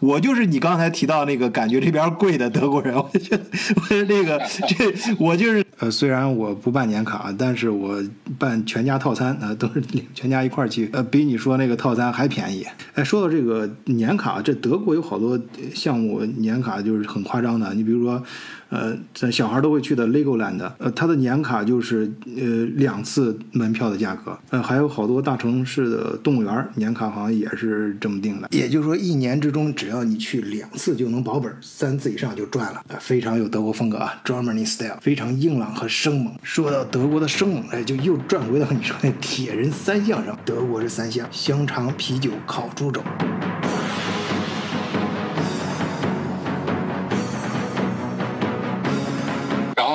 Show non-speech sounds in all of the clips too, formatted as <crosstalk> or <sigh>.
我就是你刚才提到那个感觉这边贵的德国人，<laughs> 我觉得我说这个这我就是呃，虽然我不办年卡，但是我办全家套餐啊，都是全家一块儿去，呃，比你说那个套餐还便宜。哎，说到这个年卡，这德国有好多项目年卡就是很夸张的，你比如说。呃，在小孩都会去的 Legoland，呃，它的年卡就是呃两次门票的价格。呃，还有好多大城市的动物园年卡好像也是这么定的。也就是说，一年之中只要你去两次就能保本，三次以上就赚了。非常有德国风格啊，Germany style，非常硬朗和生猛。说到德国的生猛，哎，就又转回到你说那铁人三项上。德国是三项：香肠、啤酒、烤猪肘。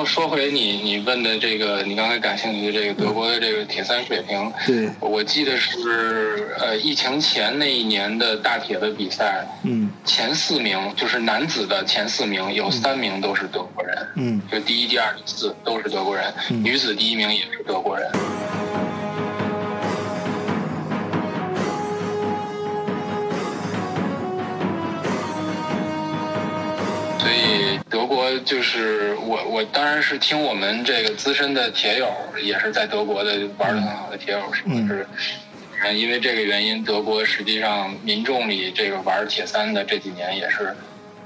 说回你你问的这个，你刚才感兴趣的这个德国的这个铁三水平，对，我记得是呃疫情前那一年的大铁的比赛，嗯，前四名就是男子的前四名有三名都是德国人，嗯，就第一、第二、第四都是德国人，女子第一名也是德国人。所以就是我，我当然是听我们这个资深的铁友，也是在德国的玩的很好的铁友，是，嗯，因为这个原因，德国实际上民众里这个玩铁三的这几年也是，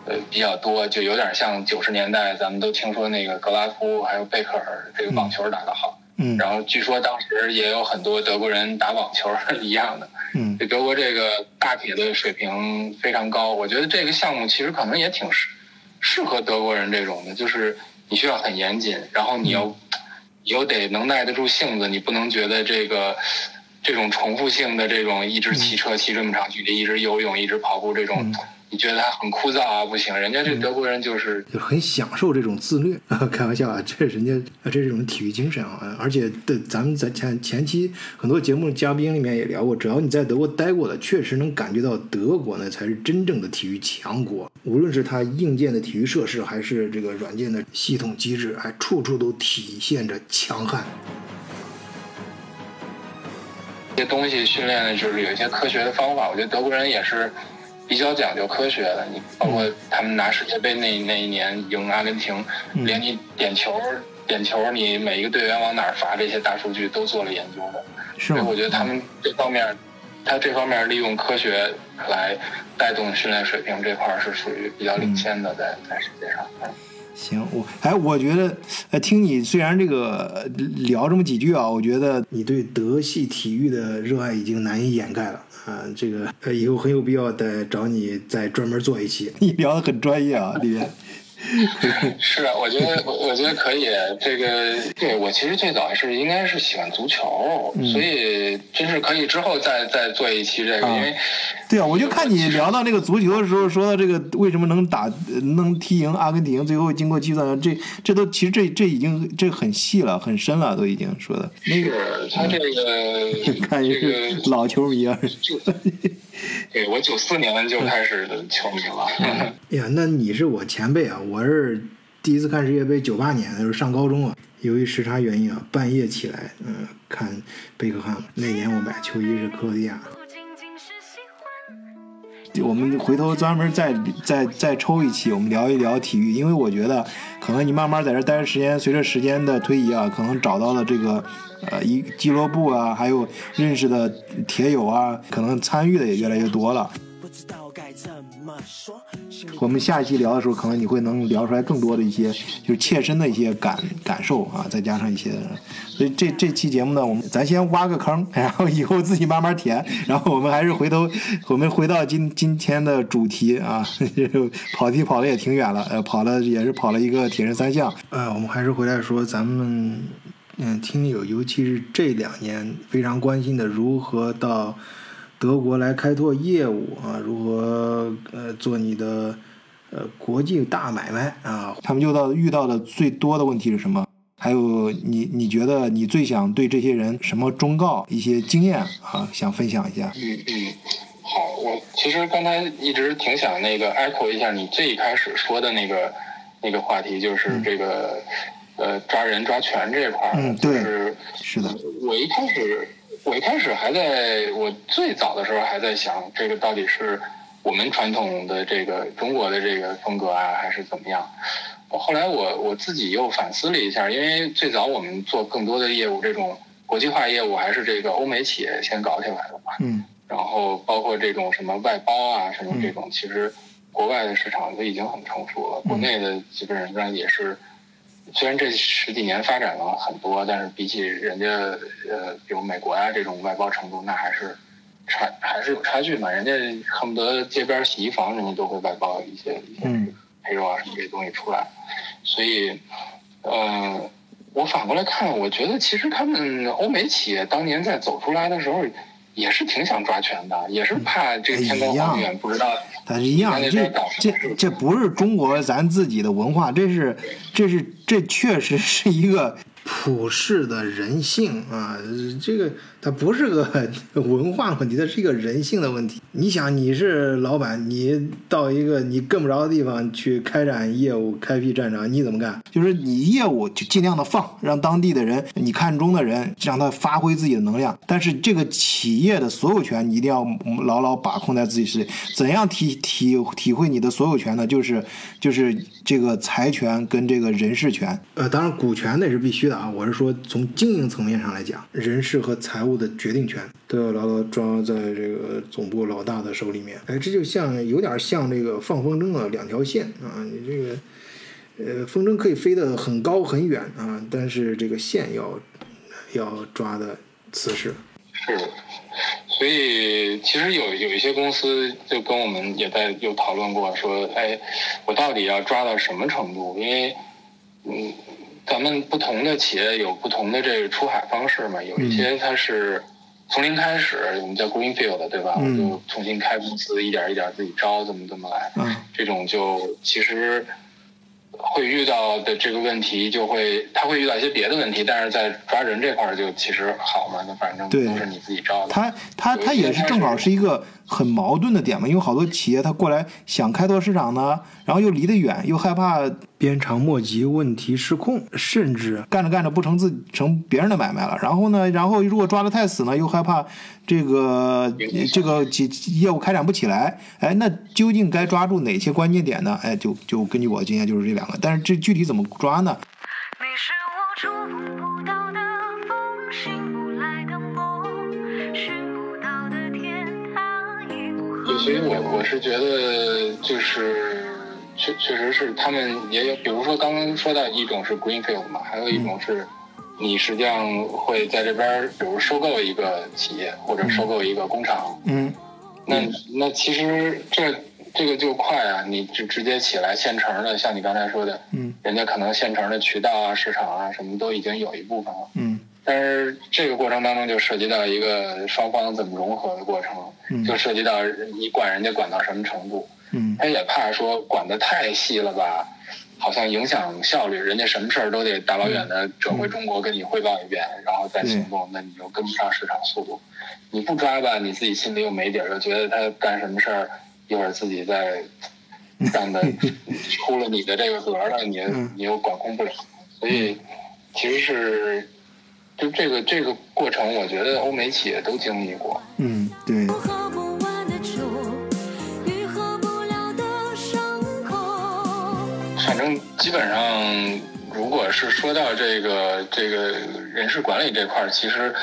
呃，比较多，就有点像九十年代咱们都听说那个格拉夫还有贝克尔这个网球打得好，嗯，然后据说当时也有很多德国人打网球一样的，嗯，德国这个大铁的水平非常高，我觉得这个项目其实可能也挺适。适合德国人这种的，就是你需要很严谨，然后你要你又得能耐得住性子，你不能觉得这个这种重复性的这种一直骑车骑这么长距离，一直游泳，一直跑步这种。你觉得他很枯燥啊？不行，人家这德国人就是就很享受这种自律啊！<laughs> 开玩笑啊，这人家这是一种体育精神啊！而且的，咱们在前前期很多节目嘉宾里面也聊过，只要你在德国待过的，确实能感觉到德国呢才是真正的体育强国。无论是它硬件的体育设施，还是这个软件的系统机制，哎，处处都体现着强悍。这些东西训练的就是有一些科学的方法，我觉得德国人也是。比较讲究科学的，你包括他们拿世界杯那那一年赢阿根廷，连你点球点球，你每一个队员往哪儿罚，这些大数据都做了研究的。所以我觉得他们这方面，他这方面利用科学来带动训练水平这块是属于比较领先的，在在世界上。行，我哎，我觉得，呃，听你虽然这个聊这么几句啊，我觉得你对德系体育的热爱已经难以掩盖了。啊，这个呃，以后很有必要再找你再专门做一期，<laughs> 你聊的很专业啊，里边。<laughs> 是啊，我觉得我我觉得可以。这个对我其实最早是应该是喜欢足球，所以真是可以之后再再做一期这个，因为对啊，我就看你聊到那个足球的时候，说到这个为什么能打能踢赢阿根廷，最后经过计算，这这都其实这这已经这很细了，很深了，都已经说的。那个他这个 <laughs> 看一个老球迷啊。<laughs> <laughs> 对，我九四年就开始的球迷了。<laughs> 哎呀，那你是我前辈啊！我是第一次看世界杯，九八年的时候上高中啊，由于时差原因啊，半夜起来，嗯，看贝克汉姆。那年我买球衣是克罗地亚。我们回头专门再再再抽一期，我们聊一聊体育，因为我觉得可能你慢慢在这待着时间，随着时间的推移啊，可能找到了这个。呃，一俱乐部啊，还有认识的铁友啊，可能参与的也越来越多了。我们下一期聊的时候，可能你会能聊出来更多的一些，就是切身的一些感感受啊，再加上一些，所以这这期节目呢，我们咱先挖个坑，然后以后自己慢慢填，然后我们还是回头，<laughs> 我们回到今今天的主题啊，<laughs> 跑题跑的也挺远了，呃，跑了也是跑了一个铁人三项，呃，我们还是回来说咱们。嗯，听友尤其是这两年非常关心的，如何到德国来开拓业务啊？如何呃做你的呃国际大买卖啊？他们遇到遇到的最多的问题是什么？还有你你觉得你最想对这些人什么忠告？一些经验啊，想分享一下。嗯嗯，好，我其实刚才一直挺想那个 echo 一下你最开始说的那个那个话题，就是这个。呃，抓人抓权这块儿，嗯，对，是的。我一开始，我一开始还在我最早的时候还在想，这个到底是我们传统的这个中国的这个风格啊，还是怎么样？后来我我自己又反思了一下，因为最早我们做更多的业务，这种国际化业务还是这个欧美企业先搞起来的嘛。嗯。然后包括这种什么外包啊，什么这种，其实国外的市场都已经很成熟了，国内的基本上也是。虽然这十几年发展了很多，但是比起人家呃，比如美国呀这种外包程度，那还是差还是有差距嘛。人家恨不得街边洗衣房，人家都会外包一些一些配肉啊什么这些东西出来。所以，呃，我反过来看，我觉得其实他们欧美企业当年在走出来的时候。也是挺想抓权的，也是怕这个天高皇远，不知道。它是一样，这这这不是中国咱自己的文化，这是这是这确实是一个普世的人性啊，这个。它不是个 <laughs> 文化问题，它是一个人性的问题。你想，你是老板，你到一个你跟不着的地方去开展业务、开辟战场，你怎么干？就是你业务就尽量的放，让当地的人你看中的人，让他发挥自己的能量。但是这个企业的所有权，你一定要牢牢把控在自己手里。怎样体体体会你的所有权呢？就是就是这个财权跟这个人事权。呃，当然股权那是必须的啊。我是说从经营层面上来讲，人事和财务。的决定权都要牢牢抓在这个总部老大的手里面。哎，这就像有点像这个放风筝啊，两条线啊，你这个呃，风筝可以飞得很高很远啊，但是这个线要要抓的瓷实。是，所以其实有有一些公司就跟我们也在有讨论过，说，哎，我到底要抓到什么程度？因为，嗯。咱们不同的企业有不同的这个出海方式嘛，有一些它是从零开始，我们叫 greenfield，对吧？我就重新开公司，一点一点自己招，怎么怎么来。这种就其实。会遇到的这个问题，就会他会遇到一些别的问题，但是在抓人这块儿就其实好嘛，那反正都是你自己招的。他他他也是正好是一个很矛盾的点嘛，因为好多企业他过来想开拓市场呢，然后又离得远，又害怕鞭长莫及，问题失控，甚至干着干着不成自成别人的买卖了。然后呢，然后如果抓得太死呢，又害怕这个这个业务开展不起来。哎，那究竟该抓住哪些关键点呢？哎，就就根据我的经验，就是这两个。但是这具体怎么抓呢？对，所以我我是觉得就是确确实是他们也有，比如说刚刚说到一种是 greenfield 嘛，还有一种是你实际上会在这边，比如收购一个企业或者收购一个工厂。嗯，那那其实这。这个就快啊！你直直接起来现成的，像你刚才说的，嗯，人家可能现成的渠道啊、市场啊什么都已经有一部分了，嗯，但是这个过程当中就涉及到一个双方怎么融合的过程，嗯，就涉及到你管人家管到什么程度，嗯，他也怕说管得太细了吧，好像影响效率，人家什么事儿都得大老远的折回中国跟你汇报一遍，然后再行动，那你又跟不上市场速度，你不抓吧，你自己心里又没底儿，又觉得他干什么事儿。一会儿自己再干的出了你的这个格了，你 <laughs> 你又管控不了，所以其实是就这个这个过程，我觉得欧美企业都经历过。嗯，对。反正基本上，如果是说到这个这个人事管理这块儿，其实。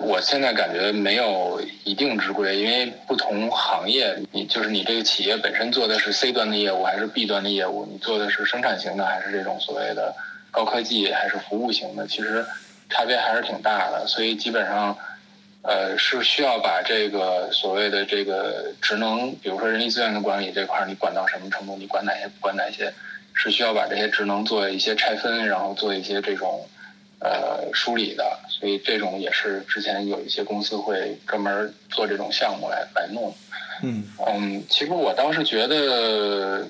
我现在感觉没有一定之规，因为不同行业，你就是你这个企业本身做的是 C 端的业务还是 B 端的业务，你做的是生产型的还是这种所谓的高科技还是服务型的，其实差别还是挺大的。所以基本上，呃，是需要把这个所谓的这个职能，比如说人力资源的管理这块，你管到什么程度，你管哪些不管哪些，是需要把这些职能做一些拆分，然后做一些这种。呃，梳理的，所以这种也是之前有一些公司会专门做这种项目来来弄。嗯嗯，其实我倒是觉得，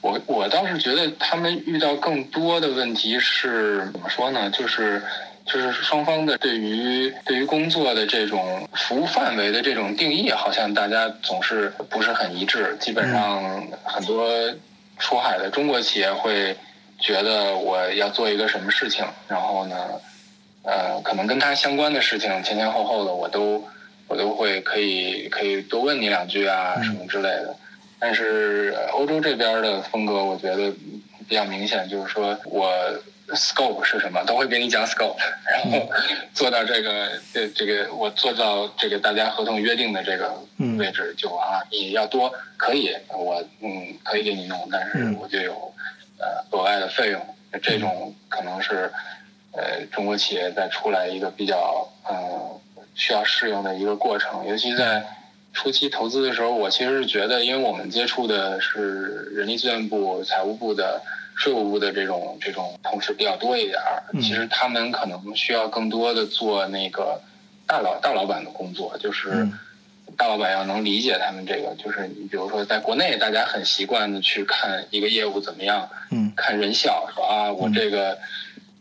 我我倒是觉得他们遇到更多的问题是怎么说呢？就是就是双方的对于对于工作的这种服务范围的这种定义，好像大家总是不是很一致。基本上很多出海的中国企业会。觉得我要做一个什么事情，然后呢，呃，可能跟他相关的事情前前后后的我都我都会可以可以多问你两句啊什么之类的。但是欧洲这边的风格，我觉得比较明显，就是说我 scope 是什么，都会给你讲 scope，<laughs> 然后做到这个这这个我做到这个大家合同约定的这个位置就完了。你要多可以，我嗯可以给你弄，但是我就有呃额外的费用。这种可能是呃中国企业在出来一个比较嗯需要适应的一个过程，尤其在。初期投资的时候，我其实是觉得，因为我们接触的是人力资源部、财务部的、税务部的这种这种同事比较多一点儿，其实他们可能需要更多的做那个大老大老板的工作，就是大老板要能理解他们这个，就是你比如说在国内，大家很习惯的去看一个业务怎么样，看人效，说啊，我这个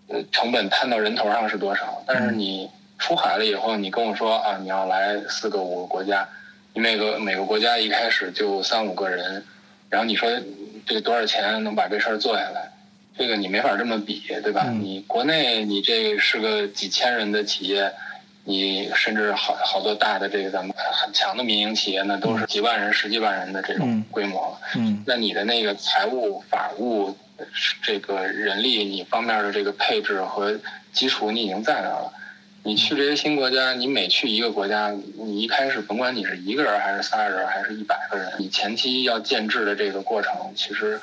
呃成本摊到人头上是多少，但是你出海了以后，你跟我说啊，你要来四个五个国家。你每个每个国家一开始就三五个人，然后你说这个多少钱能把这事儿做下来？这个你没法这么比，对吧？你国内你这是个几千人的企业，你甚至好好多大的这个咱们很强的民营企业，那都是几万人、十几万人的这种规模。嗯，那你的那个财务、法务这个人力，你方面的这个配置和基础，你已经在那儿了。你去这些新国家，你每去一个国家，你一开始甭管你是一个人还是仨人还是一百个人，你前期要建制的这个过程，其实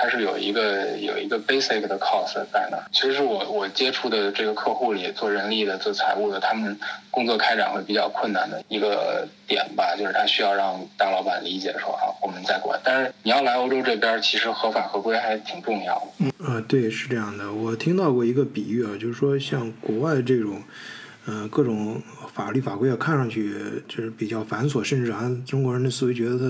它是有一个有一个 basic 的 cost 在那。其实我我接触的这个客户里，做人力的、做财务的，他们工作开展会比较困难的一个点吧，就是他需要让大老板理解说啊，我们在管。但是你要来欧洲这边，其实合法合规还挺重要。嗯啊，对，是这样的。我听到过一个比喻啊，就是说像国外这种。嗯各种法律法规啊，看上去就是比较繁琐，甚至按中国人的思维觉得他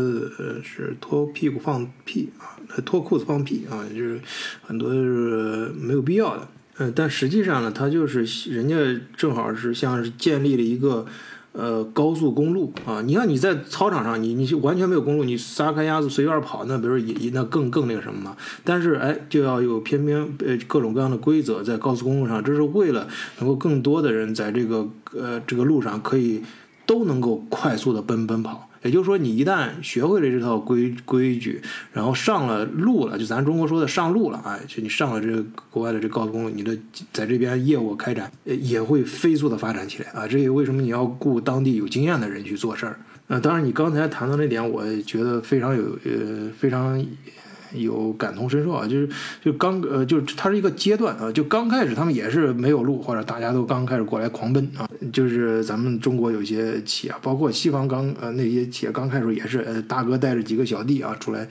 是脱屁股放屁啊，脱裤子放屁啊，就是很多是没有必要的。嗯，但实际上呢，他就是人家正好是像是建立了一个。呃，高速公路啊，你看你在操场上，你你就完全没有公路，你撒开鸭子随便跑，那比如也那更更那个什么嘛。但是哎，就要有偏偏呃各种各样的规则在高速公路上，这是为了能够更多的人在这个呃这个路上可以都能够快速的奔奔跑。也就是说，你一旦学会了这套规规矩，然后上了路了，就咱中国说的上路了，哎，就你上了这个国外的这高速公路，你的在这边业务开展也会飞速的发展起来啊。这也为什么你要雇当地有经验的人去做事儿。那当然，你刚才谈到那点，我觉得非常有呃非常。有感同身受啊，就是就刚呃，就是它是一个阶段啊，就刚开始他们也是没有路，或者大家都刚开始过来狂奔啊，就是咱们中国有些企业，包括西方刚呃那些企业刚开始也是呃大哥带着几个小弟啊出来，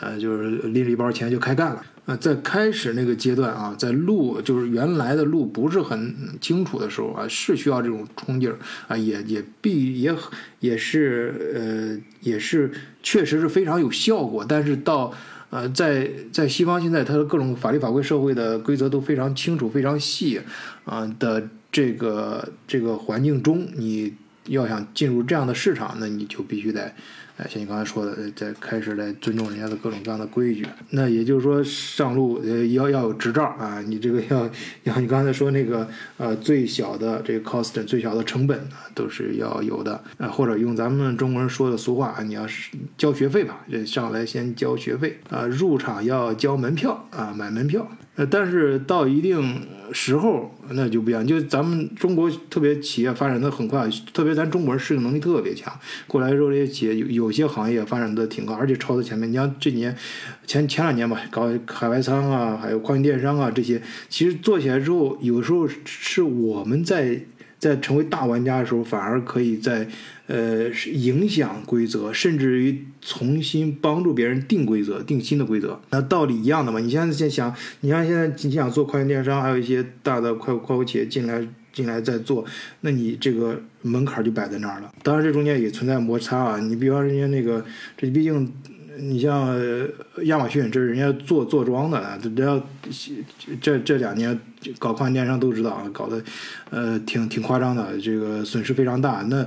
呃就是拎着一包钱就开干了。啊，在开始那个阶段啊，在路就是原来的路不是很清楚的时候啊，是需要这种冲劲儿啊，也也必也也是呃也是确实是非常有效果，但是到呃，在在西方现在，它的各种法律法规、社会的规则都非常清楚、非常细，啊的这个这个环境中，你要想进入这样的市场，那你就必须得。像你刚才说的，在开始来尊重人家的各种各样的规矩。那也就是说，上路呃要要有执照啊，你这个要要你刚才说那个呃最小的这个 cost 最小的成本都是要有的啊，或者用咱们中国人说的俗话，你要是交学费吧，这上来先交学费啊，入场要交门票啊，买门票。但是到一定时候，那就不一样。就咱们中国特别企业发展的很快，特别咱中国人适应能力特别强。过来之后，这些企业有有些行业发展的挺高，而且超在前面。你像这几年，前前两年吧，搞海外仓啊，还有跨境电商啊这些，其实做起来之后，有时候是我们在。在成为大玩家的时候，反而可以在，呃，影响规则，甚至于重新帮助别人定规则、定新的规则。那道理一样的嘛？你现在在想，你像现在你想做跨境电商，还有一些大的快快国企业进来进来在做，那你这个门槛就摆在那儿了。当然，这中间也存在摩擦啊。你比方人家那个，这毕竟。你像亚马逊，这是人家做做庄的，这要这这两年搞跨境电商都知道啊，搞得呃挺挺夸张的，这个损失非常大。那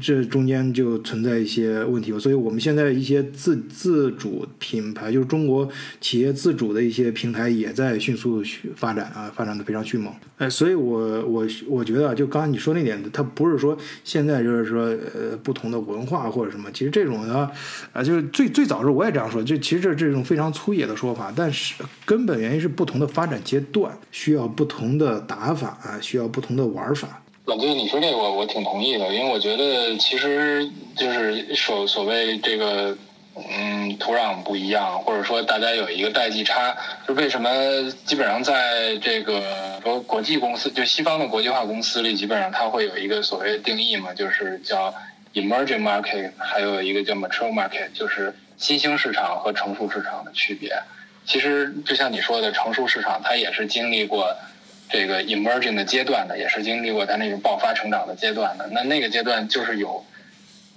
这中间就存在一些问题吧。所以我们现在一些自自主品牌，就是中国企业自主的一些平台，也在迅速发展啊，发展的非常迅猛。哎，所以我我我觉得啊，就刚才你说那点，它不是说现在就是说呃不同的文化或者什么，其实这种的啊，就是最最早时候我也这样说，这其实这这种非常粗野的说法，但是根本原因是不同的发展阶段需要不同的打法啊，需要不同的玩法。老弟，你说这个我我挺同意的，因为我觉得其实就是所所谓这个。嗯，土壤不一样，或者说大家有一个代际差，就为什么基本上在这个说国际公司，就西方的国际化公司里，基本上它会有一个所谓的定义嘛，就是叫 emerging market，还有一个叫 mature market，就是新兴市场和成熟市场的区别。其实就像你说的，成熟市场它也是经历过这个 emerging 的阶段的，也是经历过它那种爆发成长的阶段的。那那个阶段就是有。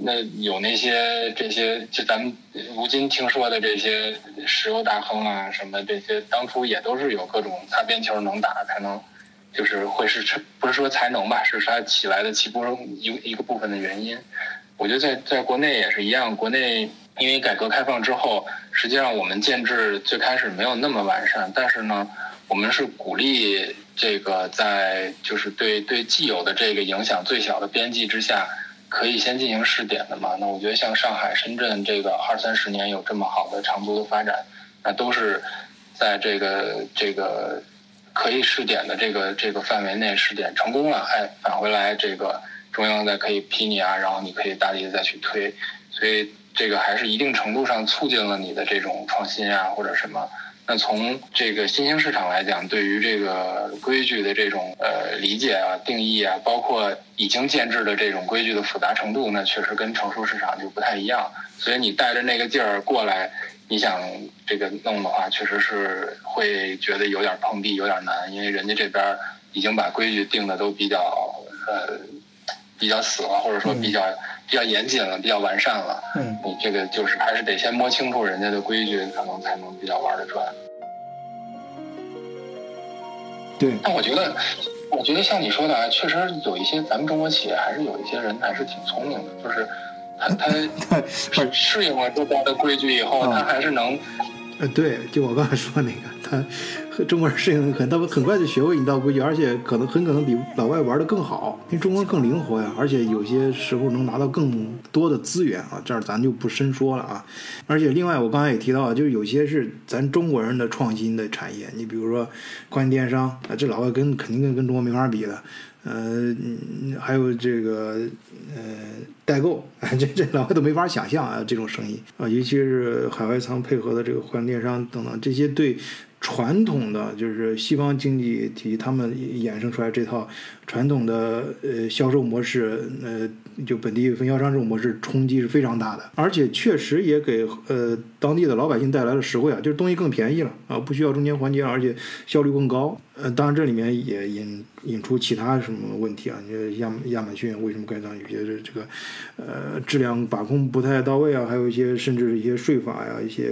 那有那些这些，就咱们如今听说的这些石油大亨啊，什么这些，当初也都是有各种擦边球能打，才能就是会是不是说才能吧，是他起来的起步中一一个部分的原因。我觉得在在国内也是一样，国内因为改革开放之后，实际上我们建制最开始没有那么完善，但是呢，我们是鼓励这个在就是对对既有的这个影响最小的边际之下。可以先进行试点的嘛？那我觉得像上海、深圳这个二三十年有这么好的长足的发展，那都是在这个这个可以试点的这个这个范围内试点成功了，哎，返回来这个中央再可以批你啊，然后你可以大力的再去推，所以这个还是一定程度上促进了你的这种创新啊或者什么。那从这个新兴市场来讲，对于这个规矩的这种呃理解啊、定义啊，包括已经建制的这种规矩的复杂程度，那确实跟成熟市场就不太一样。所以你带着那个劲儿过来，你想这个弄的话，确实是会觉得有点碰壁，有点难，因为人家这边已经把规矩定的都比较呃比较死了，或者说比较比较严谨了，比较完善了。嗯，你这个就是还是得先摸清楚人家的规矩，可能才能比较玩得转。对，但我觉得，我觉得像你说的啊，确实有一些咱们中国企业还是有一些人还是挺聪明的，就是他他 <laughs> 适应了这边的规矩以后，他还是能。呃，对，就我刚才说那个，他。中国人适应很，他们很快就学会你道规矩，而且可能很可能比老外玩的更好，因为中国人更灵活呀，而且有些时候能拿到更多的资源啊，这儿咱就不深说了啊。而且另外，我刚才也提到，就是有些是咱中国人的创新的产业，你比如说跨境电商啊，这老外跟肯定跟跟中国没法比的。呃，还有这个呃代购，<laughs> 这这老外都没法想象啊，这种生意啊，尤其是海外仓配合的这个跨境电商等等，这些对。传统的就是西方经济体系，他们衍生出来这套传统的呃销售模式，呃，就本地分销商这种模式冲击是非常大的，而且确实也给呃当地的老百姓带来了实惠啊，就是东西更便宜了啊，不需要中间环节，而且效率更高。呃，当然这里面也引引出其他什么问题啊？你亚亚马逊为什么盖章有些这这个呃质量把控不太到位啊？还有一些甚至一些税法呀，一些。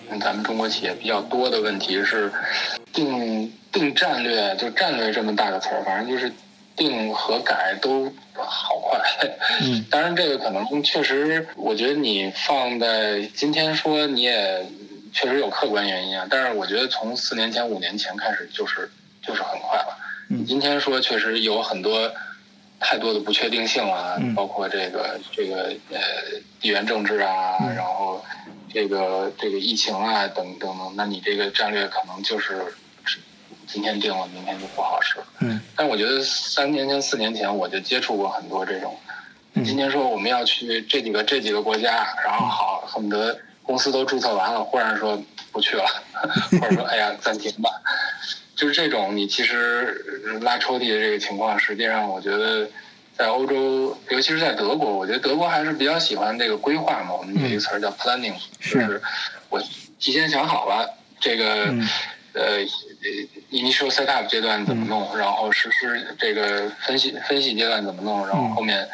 咱们中国企业比较多的问题是定。定战略就战略这么大个词儿，反正就是定和改都好快。嗯，<laughs> 当然这个可能确实，我觉得你放在今天说你也确实有客观原因啊。但是我觉得从四年前、五年前开始就是就是很快了。你今天说确实有很多太多的不确定性了，包括这个这个呃地缘政治啊，然后这个这个疫情啊等等等，那你这个战略可能就是。今天定了，明天就不好使。嗯，但我觉得三年前、四年前我就接触过很多这种。今天说我们要去这几个、这几个国家，然后好恨不得公司都注册完了，忽然说不去了，<laughs> 或者说哎呀暂停吧。就是这种，你其实拉抽屉的这个情况，实际上我觉得在欧洲，尤其是在德国，我觉得德国还是比较喜欢这个规划嘛。我们有一个词儿叫 planning，就是。我。提前想好了这个呃 initial setup 阶段怎么弄，然后实施这个分析分析阶段怎么弄，然后后面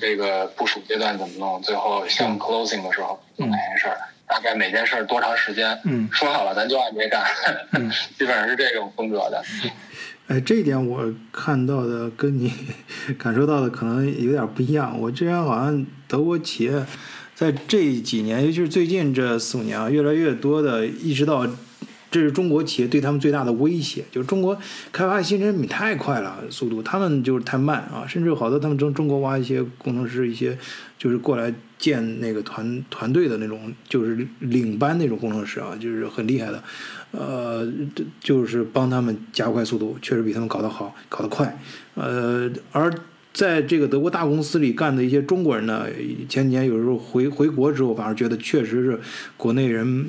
这个部署阶段怎么弄，最后项目 closing 的时候做哪件事儿，大概每件事儿多长时间，说好了咱就按这干，<laughs> 基本上是这种风格的。哎，这一点我看到的跟你 <laughs> 感受到的可能有点不一样。我之前好像德国企业在这几年，尤其是最近这四五年啊，越来越多的意识到，这是中国企业对他们最大的威胁。就是中国开发新产品太快了，速度他们就是太慢啊，甚至好多他们中中国挖一些工程师，一些就是过来建那个团团队的那种，就是领班那种工程师啊，就是很厉害的。呃，就是帮他们加快速度，确实比他们搞得好，搞得快。呃，而在这个德国大公司里干的一些中国人呢，前几年有时候回回国之后，反而觉得确实是国内人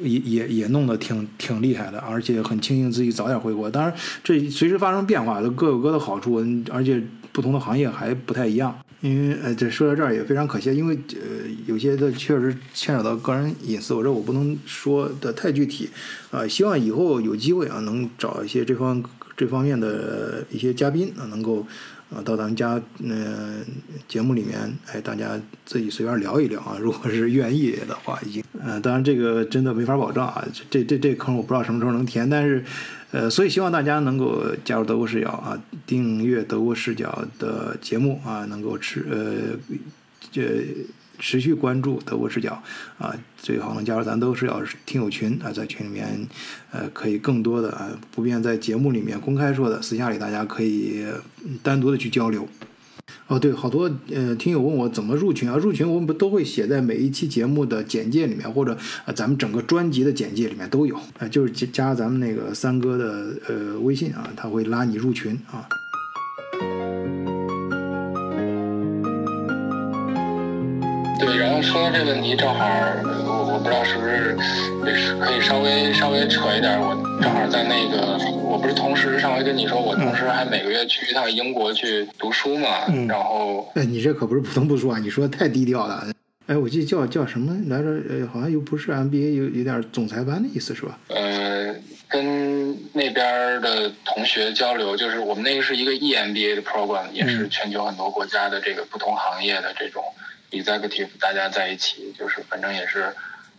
也也也弄得挺挺厉害的，而且很庆幸自己早点回国。当然，这随时发生变化，都各有各的好处，而且不同的行业还不太一样。因为呃，这说到这儿也非常可惜，因为呃，有些的确实牵扯到个人隐私，我这我不能说的太具体，啊，希望以后有机会啊，能找一些这方这方面的一些嘉宾啊，能够啊到咱们家嗯节目里面，哎，大家自己随便聊一聊啊，如果是愿意的话，已经，呃，当然这个真的没法保证啊，这这这坑我不知道什么时候能填，但是。呃，所以希望大家能够加入德国视角啊，订阅德国视角的节目啊，能够持呃这持续关注德国视角啊，最好能加入咱德国视角听友群啊，在群里面呃可以更多的啊，不便在节目里面公开说的，私下里大家可以单独的去交流。哦，对，好多呃听友问我怎么入群啊？入群我们不都会写在每一期节目的简介里面，或者呃咱们整个专辑的简介里面都有啊，就是加咱们那个三哥的呃微信啊，他会拉你入群啊。对，然后说到这问题，正好我我不知道是不是也是可以稍微稍微扯一点，我正好在那个，我不是同时上回跟你说，我同时还每个月去一趟英国去读书嘛，然后哎，你这可不是普通不说啊，你说太低调了。哎，我记得叫叫什么来着？呃，好像又不是 MBA，有有点总裁班的意思是吧？呃，跟那边的同学交流，就是我们那个是一个 EMBA 的 program，也是全球很多国家的这个不同行业的这种。executive 大家在一起，就是反正也是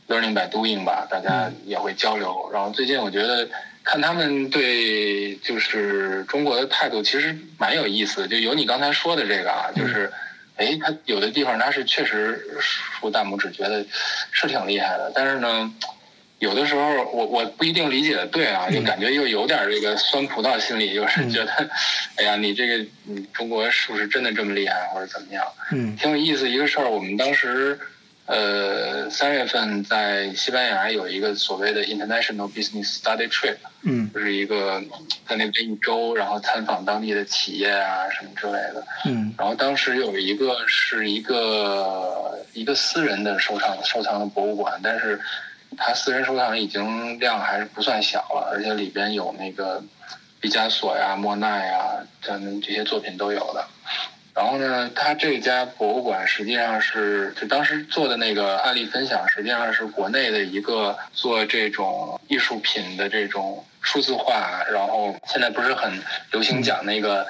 learning by doing 吧，大家也会交流。然后最近我觉得看他们对就是中国的态度，其实蛮有意思。就有你刚才说的这个啊，就是哎，他有的地方他是确实竖大拇指，觉得是挺厉害的，但是呢。有的时候，我我不一定理解的对啊，就感觉又有点这个酸葡萄心理，就是觉得，哎呀，你这个你中国是不是真的这么厉害，或者怎么样？嗯，挺有意思一个事儿。我们当时，呃，三月份在西班牙有一个所谓的 International Business Study Trip，嗯，就是一个在那边一周，然后参访当地的企业啊什么之类的。嗯，然后当时有一个是一个一个私人的收藏收藏的博物馆，但是。他私人收藏已经量还是不算小了，而且里边有那个毕加索呀、莫奈呀，咱这些作品都有的。然后呢，他这家博物馆实际上是就当时做的那个案例分享，实际上是国内的一个做这种艺术品的这种数字化。然后现在不是很流行讲那个，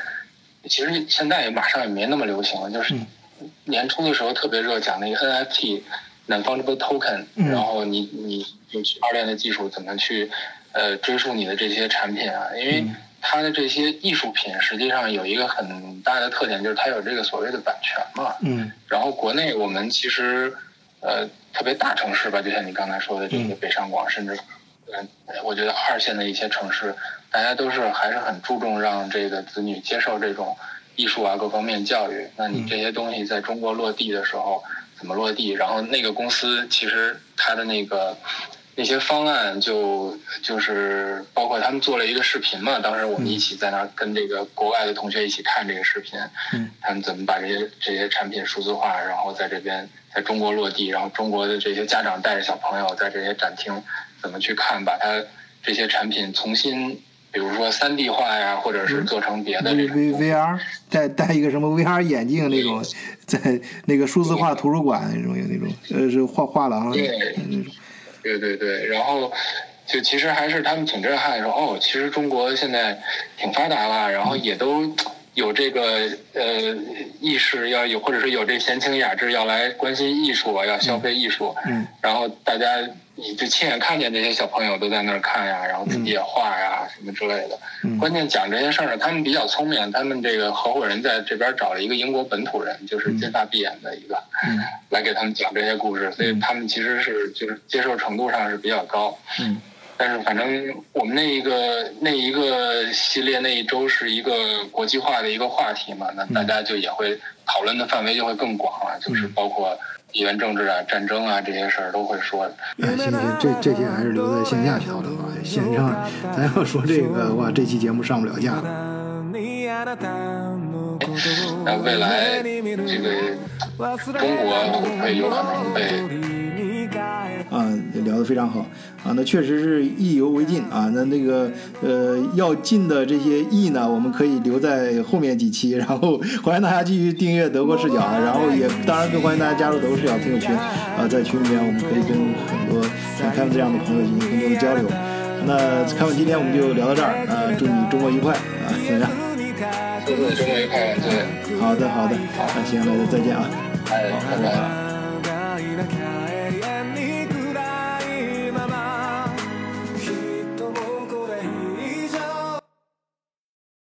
其实现在也马上也没那么流行了，就是年初的时候特别热讲那个 NFT。non-fungible token，然后你你用区块链的技术怎么去呃追溯你的这些产品啊？因为它的这些艺术品实际上有一个很大的特点，就是它有这个所谓的版权嘛。嗯。然后国内我们其实呃特别大城市吧，就像你刚才说的这个北上广，甚至嗯我觉得二线的一些城市，大家都是还是很注重让这个子女接受这种艺术啊各方面教育。那你这些东西在中国落地的时候。怎么落地？然后那个公司其实它的那个那些方案就就是包括他们做了一个视频嘛，当时我们一起在那跟这个国外的同学一起看这个视频，他们怎么把这些这些产品数字化，然后在这边在中国落地，然后中国的这些家长带着小朋友在这些展厅怎么去看，把它这些产品重新。比如说三 D 化呀，或者是做成别的 V V V R，戴戴一个什么 V R 眼镜那种，在那个数字化图书馆那种有那种呃是画画廊对，对对对，然后就其实还是他们挺震撼，说哦，其实中国现在挺发达了，然后也都有这个呃意识，要有或者是有这闲情雅致，要来关心艺术，要消费艺术。嗯，然后大家你就亲眼看见这些小朋友都在那儿看呀，然后自己也画呀什么之类的。嗯。关键讲这些事儿呢，他们比较聪明，他们这个合伙人在这边找了一个英国本土人，就是金发碧眼的一个，嗯。<laughs> 来给他们讲这些故事，所以他们其实是就是接受程度上是比较高。嗯。但是反正我们那一个那一个系列那一周是一个国际化的一个话题嘛，那大家就也会讨论的范围就会更广了，就是包括地缘政治啊、战争啊这些事儿都会说。哎，行行，这这些还是留在线下去讨论吧，线上咱要说这个哇，这期节目上不了架。那未来这个中国会不会有可能被？啊，聊得非常好啊，那确实是意犹未尽啊。那那个呃，要进的这些意呢，我们可以留在后面几期，然后 <laughs> 欢迎大家继续订阅德国视角啊，然后也当然更欢迎大家加入德国视角听友群啊，在群里面我们可以跟很多像凯文这样的朋友进行更多的交流。那凯文今天我们就聊到这儿啊，祝你周末愉快啊，怎么样？祝你周末愉快，对。好的，好的，啊，行，那就再见啊。哎，拜拜。